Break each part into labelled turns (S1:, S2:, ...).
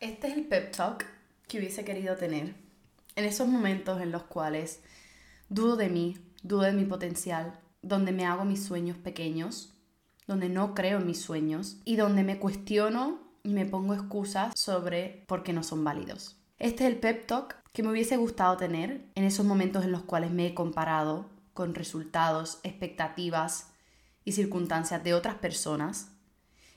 S1: Este es el pep talk que hubiese querido tener en esos momentos en los cuales dudo de mí, dudo de mi potencial, donde me hago mis sueños pequeños, donde no creo en mis sueños y donde me cuestiono y me pongo excusas sobre por qué no son válidos. Este es el pep talk que me hubiese gustado tener en esos momentos en los cuales me he comparado con resultados, expectativas y circunstancias de otras personas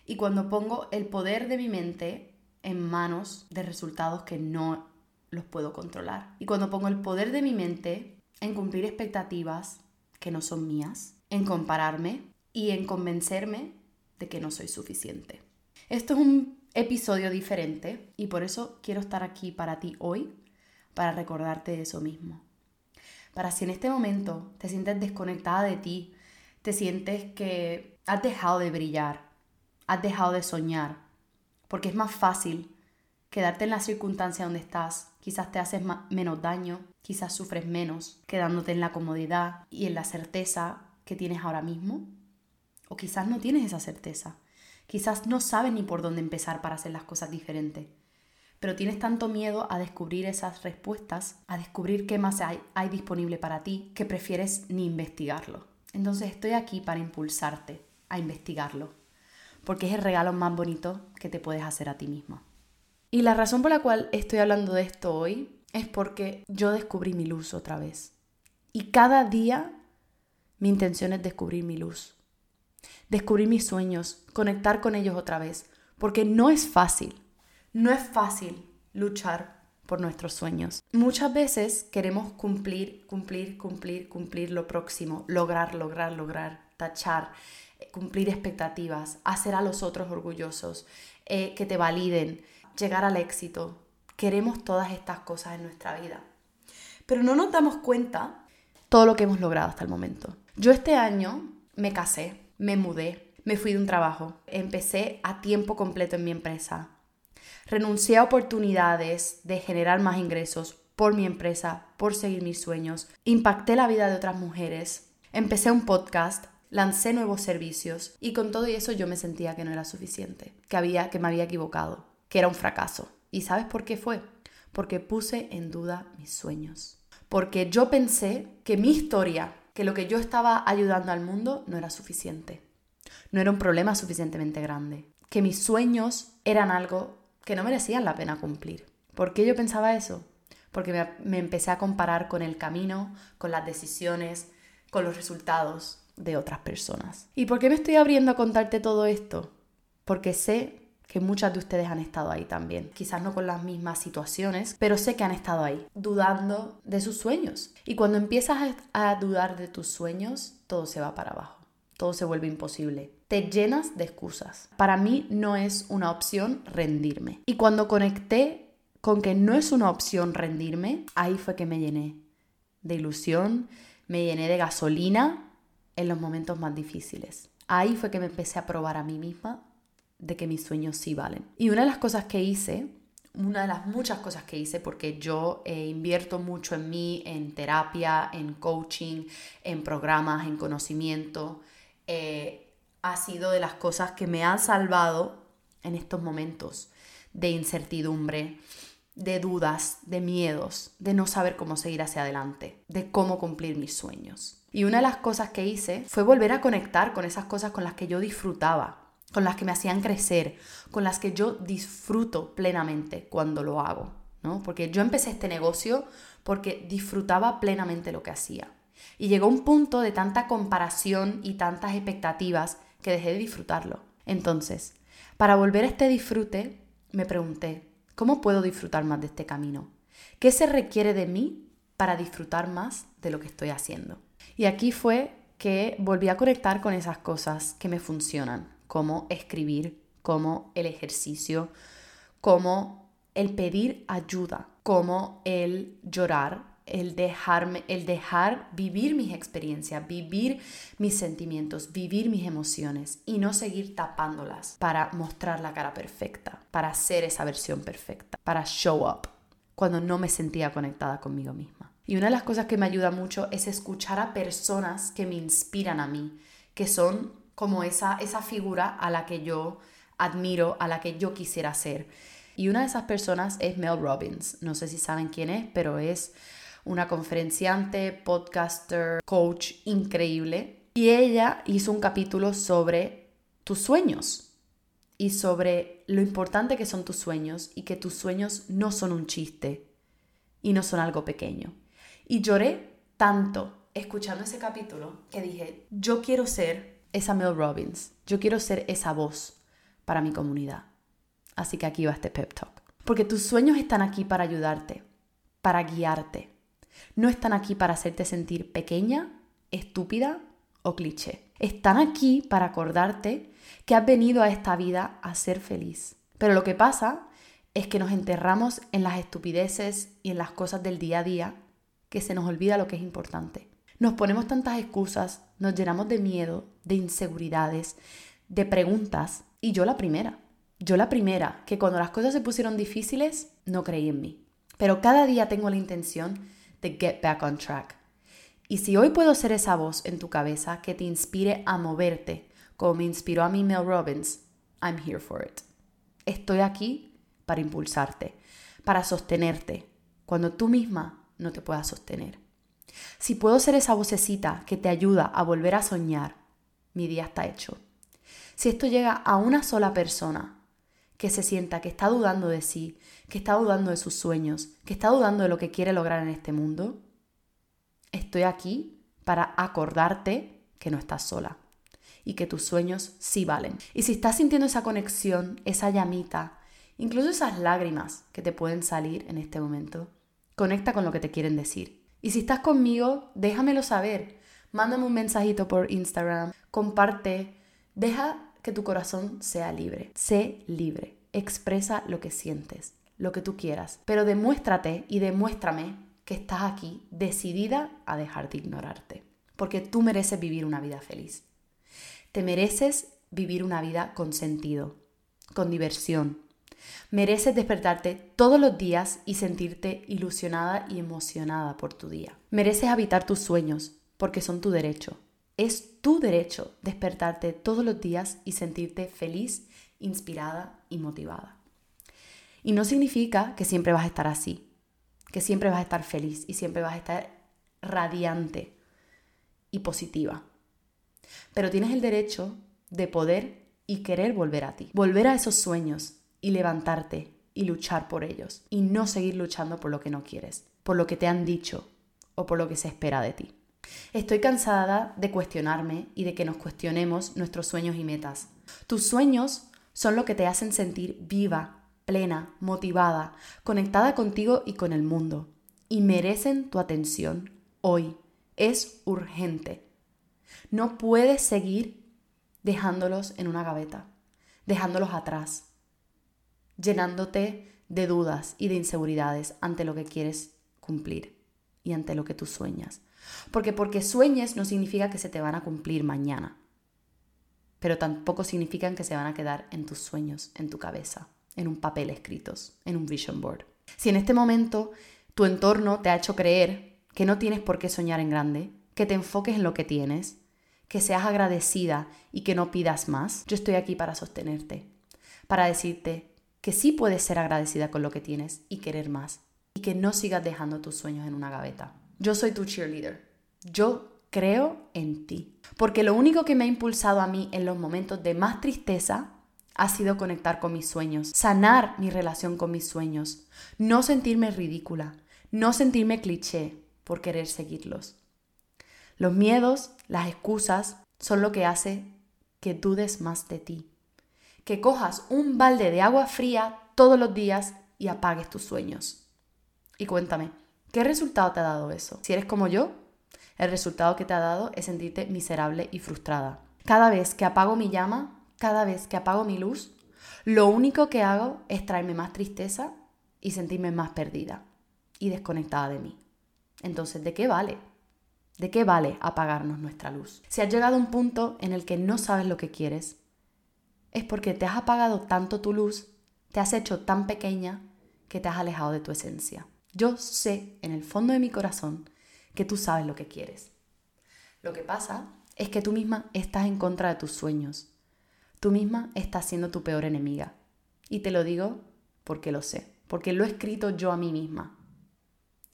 S1: y cuando pongo el poder de mi mente en manos de resultados que no los puedo controlar. Y cuando pongo el poder de mi mente en cumplir expectativas que no son mías, en compararme y en convencerme de que no soy suficiente. Esto es un episodio diferente y por eso quiero estar aquí para ti hoy, para recordarte de eso mismo. Para si en este momento te sientes desconectada de ti, te sientes que has dejado de brillar, has dejado de soñar, porque es más fácil quedarte en la circunstancia donde estás. Quizás te haces menos daño, quizás sufres menos, quedándote en la comodidad y en la certeza que tienes ahora mismo. O quizás no tienes esa certeza. Quizás no sabes ni por dónde empezar para hacer las cosas diferentes. Pero tienes tanto miedo a descubrir esas respuestas, a descubrir qué más hay, hay disponible para ti, que prefieres ni investigarlo. Entonces estoy aquí para impulsarte a investigarlo porque es el regalo más bonito que te puedes hacer a ti misma. Y la razón por la cual estoy hablando de esto hoy es porque yo descubrí mi luz otra vez. Y cada día mi intención es descubrir mi luz, descubrir mis sueños, conectar con ellos otra vez, porque no es fácil, no es fácil luchar por nuestros sueños. Muchas veces queremos cumplir, cumplir, cumplir, cumplir lo próximo, lograr, lograr, lograr, tachar, cumplir expectativas, hacer a los otros orgullosos, eh, que te validen, llegar al éxito. Queremos todas estas cosas en nuestra vida. Pero no nos damos cuenta todo lo que hemos logrado hasta el momento. Yo este año me casé, me mudé, me fui de un trabajo, empecé a tiempo completo en mi empresa. Renuncié a oportunidades de generar más ingresos por mi empresa, por seguir mis sueños. Impacté la vida de otras mujeres. Empecé un podcast, lancé nuevos servicios y con todo eso yo me sentía que no era suficiente, que había que me había equivocado, que era un fracaso. ¿Y sabes por qué fue? Porque puse en duda mis sueños. Porque yo pensé que mi historia, que lo que yo estaba ayudando al mundo no era suficiente. No era un problema suficientemente grande. Que mis sueños eran algo que no merecían la pena cumplir. ¿Por qué yo pensaba eso? Porque me, me empecé a comparar con el camino, con las decisiones, con los resultados de otras personas. ¿Y por qué me estoy abriendo a contarte todo esto? Porque sé que muchas de ustedes han estado ahí también. Quizás no con las mismas situaciones, pero sé que han estado ahí, dudando de sus sueños. Y cuando empiezas a dudar de tus sueños, todo se va para abajo. Todo se vuelve imposible. Te llenas de excusas. Para mí no es una opción rendirme. Y cuando conecté con que no es una opción rendirme, ahí fue que me llené de ilusión, me llené de gasolina en los momentos más difíciles. Ahí fue que me empecé a probar a mí misma de que mis sueños sí valen. Y una de las cosas que hice, una de las muchas cosas que hice, porque yo eh, invierto mucho en mí, en terapia, en coaching, en programas, en conocimiento, eh, ha sido de las cosas que me han salvado en estos momentos de incertidumbre, de dudas, de miedos, de no saber cómo seguir hacia adelante, de cómo cumplir mis sueños. Y una de las cosas que hice fue volver a conectar con esas cosas con las que yo disfrutaba, con las que me hacían crecer, con las que yo disfruto plenamente cuando lo hago, ¿no? Porque yo empecé este negocio porque disfrutaba plenamente lo que hacía. Y llegó un punto de tanta comparación y tantas expectativas que dejé de disfrutarlo. Entonces, para volver a este disfrute, me pregunté, ¿cómo puedo disfrutar más de este camino? ¿Qué se requiere de mí para disfrutar más de lo que estoy haciendo? Y aquí fue que volví a conectar con esas cosas que me funcionan, como escribir, como el ejercicio, como el pedir ayuda, como el llorar, el dejarme, el dejar vivir mis experiencias, vivir mis sentimientos, vivir mis emociones y no seguir tapándolas para mostrar la cara perfecta, para ser esa versión perfecta, para show up cuando no me sentía conectada conmigo misma. Y una de las cosas que me ayuda mucho es escuchar a personas que me inspiran a mí, que son como esa, esa figura a la que yo admiro, a la que yo quisiera ser. Y una de esas personas es Mel Robbins. No sé si saben quién es, pero es una conferenciante, podcaster, coach increíble. Y ella hizo un capítulo sobre tus sueños y sobre lo importante que son tus sueños y que tus sueños no son un chiste y no son algo pequeño. Y lloré tanto escuchando ese capítulo que dije, yo quiero ser esa Mel Robbins, yo quiero ser esa voz para mi comunidad. Así que aquí va este pep talk. Porque tus sueños están aquí para ayudarte, para guiarte. No están aquí para hacerte sentir pequeña, estúpida o cliché. Están aquí para acordarte que has venido a esta vida a ser feliz. Pero lo que pasa es que nos enterramos en las estupideces y en las cosas del día a día que se nos olvida lo que es importante. Nos ponemos tantas excusas, nos llenamos de miedo, de inseguridades, de preguntas, y yo la primera. Yo la primera, que cuando las cosas se pusieron difíciles, no creí en mí. Pero cada día tengo la intención de get back on track. Y si hoy puedo ser esa voz en tu cabeza que te inspire a moverte, como me inspiró a mí Mel Robbins, I'm here for it. Estoy aquí para impulsarte, para sostenerte, cuando tú misma no te puedas sostener. Si puedo ser esa vocecita que te ayuda a volver a soñar, mi día está hecho. Si esto llega a una sola persona que se sienta que está dudando de sí, que está dudando de sus sueños, que está dudando de lo que quiere lograr en este mundo, estoy aquí para acordarte que no estás sola y que tus sueños sí valen. Y si estás sintiendo esa conexión, esa llamita, incluso esas lágrimas que te pueden salir en este momento, conecta con lo que te quieren decir. Y si estás conmigo, déjamelo saber. Mándame un mensajito por Instagram, comparte, Deja que tu corazón sea libre. Sé libre. Expresa lo que sientes, lo que tú quieras. Pero demuéstrate y demuéstrame que estás aquí decidida a dejar de ignorarte. Porque tú mereces vivir una vida feliz. Te mereces vivir una vida con sentido, con diversión. Mereces despertarte todos los días y sentirte ilusionada y emocionada por tu día. Mereces habitar tus sueños porque son tu derecho. Es tu derecho despertarte todos los días y sentirte feliz, inspirada y motivada. Y no significa que siempre vas a estar así, que siempre vas a estar feliz y siempre vas a estar radiante y positiva. Pero tienes el derecho de poder y querer volver a ti, volver a esos sueños y levantarte y luchar por ellos y no seguir luchando por lo que no quieres, por lo que te han dicho o por lo que se espera de ti. Estoy cansada de cuestionarme y de que nos cuestionemos nuestros sueños y metas. Tus sueños son lo que te hacen sentir viva, plena, motivada, conectada contigo y con el mundo. Y merecen tu atención hoy. Es urgente. No puedes seguir dejándolos en una gaveta, dejándolos atrás, llenándote de dudas y de inseguridades ante lo que quieres cumplir y ante lo que tú sueñas. Porque porque sueñes no significa que se te van a cumplir mañana. Pero tampoco significan que se van a quedar en tus sueños, en tu cabeza, en un papel escritos, en un vision board. Si en este momento tu entorno te ha hecho creer que no tienes por qué soñar en grande, que te enfoques en lo que tienes, que seas agradecida y que no pidas más, yo estoy aquí para sostenerte, para decirte que sí puedes ser agradecida con lo que tienes y querer más, y que no sigas dejando tus sueños en una gaveta. Yo soy tu cheerleader. Yo creo en ti. Porque lo único que me ha impulsado a mí en los momentos de más tristeza ha sido conectar con mis sueños, sanar mi relación con mis sueños, no sentirme ridícula, no sentirme cliché por querer seguirlos. Los miedos, las excusas, son lo que hace que dudes más de ti. Que cojas un balde de agua fría todos los días y apagues tus sueños. Y cuéntame, ¿Qué resultado te ha dado eso? Si eres como yo, el resultado que te ha dado es sentirte miserable y frustrada. Cada vez que apago mi llama, cada vez que apago mi luz, lo único que hago es traerme más tristeza y sentirme más perdida y desconectada de mí. Entonces, ¿de qué vale? ¿De qué vale apagarnos nuestra luz? Si has llegado a un punto en el que no sabes lo que quieres, es porque te has apagado tanto tu luz, te has hecho tan pequeña que te has alejado de tu esencia. Yo sé en el fondo de mi corazón que tú sabes lo que quieres. Lo que pasa es que tú misma estás en contra de tus sueños. Tú misma estás siendo tu peor enemiga. Y te lo digo porque lo sé, porque lo he escrito yo a mí misma.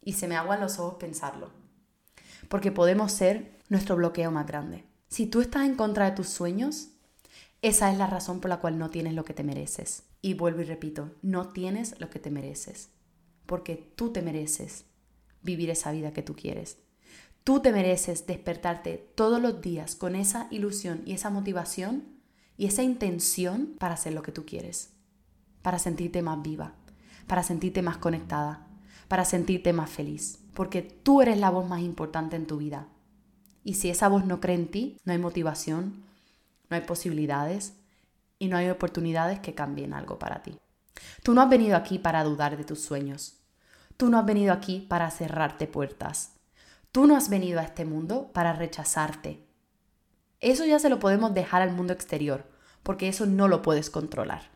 S1: Y se me aguan los ojos pensarlo. Porque podemos ser nuestro bloqueo más grande. Si tú estás en contra de tus sueños, esa es la razón por la cual no tienes lo que te mereces. Y vuelvo y repito, no tienes lo que te mereces. Porque tú te mereces vivir esa vida que tú quieres. Tú te mereces despertarte todos los días con esa ilusión y esa motivación y esa intención para hacer lo que tú quieres. Para sentirte más viva, para sentirte más conectada, para sentirte más feliz. Porque tú eres la voz más importante en tu vida. Y si esa voz no cree en ti, no hay motivación, no hay posibilidades y no hay oportunidades que cambien algo para ti. Tú no has venido aquí para dudar de tus sueños. Tú no has venido aquí para cerrarte puertas. Tú no has venido a este mundo para rechazarte. Eso ya se lo podemos dejar al mundo exterior, porque eso no lo puedes controlar.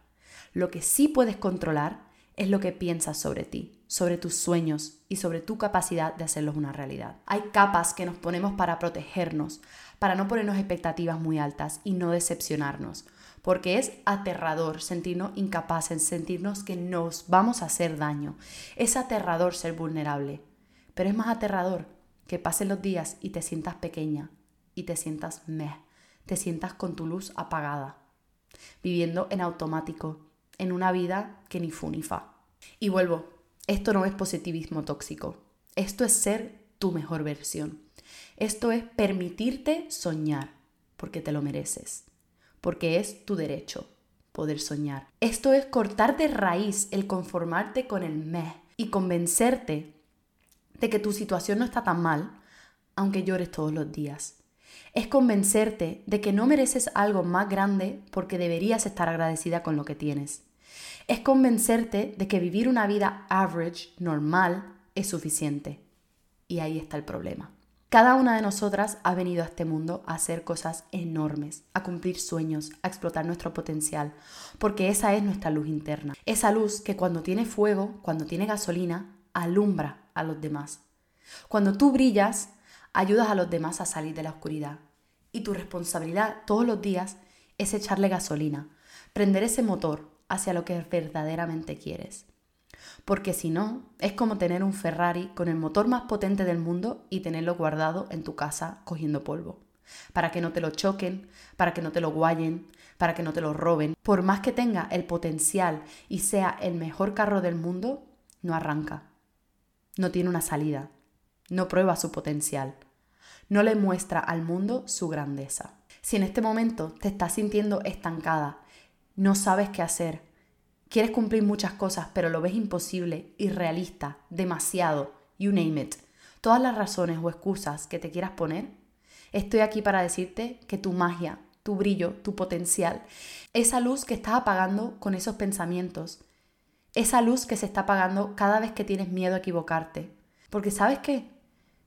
S1: Lo que sí puedes controlar es lo que piensas sobre ti, sobre tus sueños y sobre tu capacidad de hacerlos una realidad. Hay capas que nos ponemos para protegernos, para no ponernos expectativas muy altas y no decepcionarnos, porque es aterrador sentirnos incapaces, sentirnos que nos vamos a hacer daño. Es aterrador ser vulnerable, pero es más aterrador que pasen los días y te sientas pequeña y te sientas meh, te sientas con tu luz apagada, viviendo en automático, en una vida que ni fu ni fa. Y vuelvo, esto no es positivismo tóxico, esto es ser tu mejor versión. Esto es permitirte soñar, porque te lo mereces, porque es tu derecho poder soñar. Esto es cortar de raíz el conformarte con el meh y convencerte de que tu situación no está tan mal, aunque llores todos los días. Es convencerte de que no mereces algo más grande porque deberías estar agradecida con lo que tienes. Es convencerte de que vivir una vida average, normal, es suficiente. Y ahí está el problema. Cada una de nosotras ha venido a este mundo a hacer cosas enormes, a cumplir sueños, a explotar nuestro potencial, porque esa es nuestra luz interna. Esa luz que cuando tiene fuego, cuando tiene gasolina, alumbra a los demás. Cuando tú brillas, ayudas a los demás a salir de la oscuridad. Y tu responsabilidad todos los días es echarle gasolina, prender ese motor hacia lo que verdaderamente quieres. Porque si no, es como tener un Ferrari con el motor más potente del mundo y tenerlo guardado en tu casa cogiendo polvo. Para que no te lo choquen, para que no te lo guayen, para que no te lo roben. Por más que tenga el potencial y sea el mejor carro del mundo, no arranca. No tiene una salida. No prueba su potencial. No le muestra al mundo su grandeza. Si en este momento te estás sintiendo estancada, no sabes qué hacer, quieres cumplir muchas cosas, pero lo ves imposible, irrealista, demasiado, you name it, todas las razones o excusas que te quieras poner, estoy aquí para decirte que tu magia, tu brillo, tu potencial, esa luz que estás apagando con esos pensamientos, esa luz que se está apagando cada vez que tienes miedo a equivocarte. Porque sabes qué?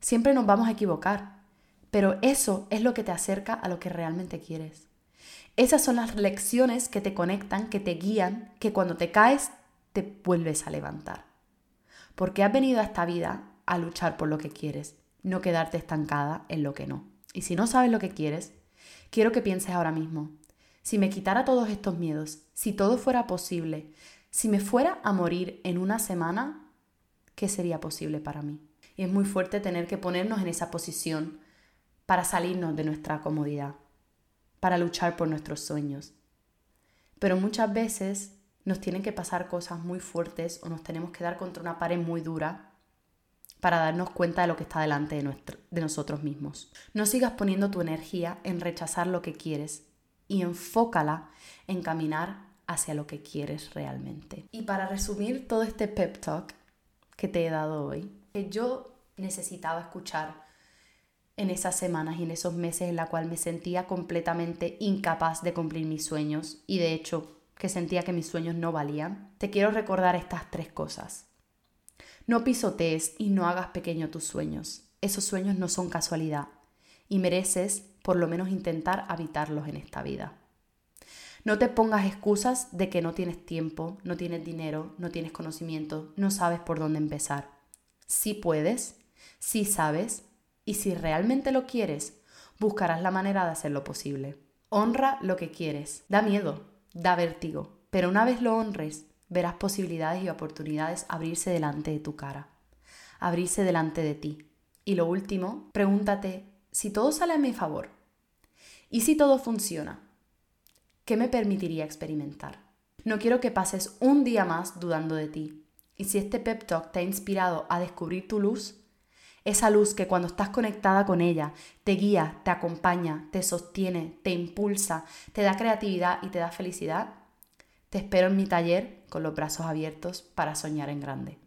S1: Siempre nos vamos a equivocar, pero eso es lo que te acerca a lo que realmente quieres. Esas son las lecciones que te conectan, que te guían, que cuando te caes te vuelves a levantar. Porque has venido a esta vida a luchar por lo que quieres, no quedarte estancada en lo que no. Y si no sabes lo que quieres, quiero que pienses ahora mismo, si me quitara todos estos miedos, si todo fuera posible, si me fuera a morir en una semana, ¿qué sería posible para mí? Y es muy fuerte tener que ponernos en esa posición para salirnos de nuestra comodidad, para luchar por nuestros sueños. Pero muchas veces nos tienen que pasar cosas muy fuertes o nos tenemos que dar contra una pared muy dura para darnos cuenta de lo que está delante de, de nosotros mismos. No sigas poniendo tu energía en rechazar lo que quieres y enfócala en caminar hacia lo que quieres realmente. Y para resumir todo este pep talk que te he dado hoy, que yo necesitaba escuchar en esas semanas y en esos meses en la cual me sentía completamente incapaz de cumplir mis sueños y de hecho que sentía que mis sueños no valían, te quiero recordar estas tres cosas. No pisotees y no hagas pequeño tus sueños. Esos sueños no son casualidad y mereces por lo menos intentar habitarlos en esta vida. No te pongas excusas de que no tienes tiempo, no tienes dinero, no tienes conocimiento, no sabes por dónde empezar. Si puedes, si sabes y si realmente lo quieres, buscarás la manera de hacerlo posible. Honra lo que quieres. Da miedo, da vértigo, pero una vez lo honres, verás posibilidades y oportunidades abrirse delante de tu cara, abrirse delante de ti. Y lo último, pregúntate, si todo sale a mi favor, y si todo funciona, ¿qué me permitiría experimentar? No quiero que pases un día más dudando de ti. Y si este pep talk te ha inspirado a descubrir tu luz, esa luz que cuando estás conectada con ella te guía, te acompaña, te sostiene, te impulsa, te da creatividad y te da felicidad, te espero en mi taller con los brazos abiertos para soñar en grande.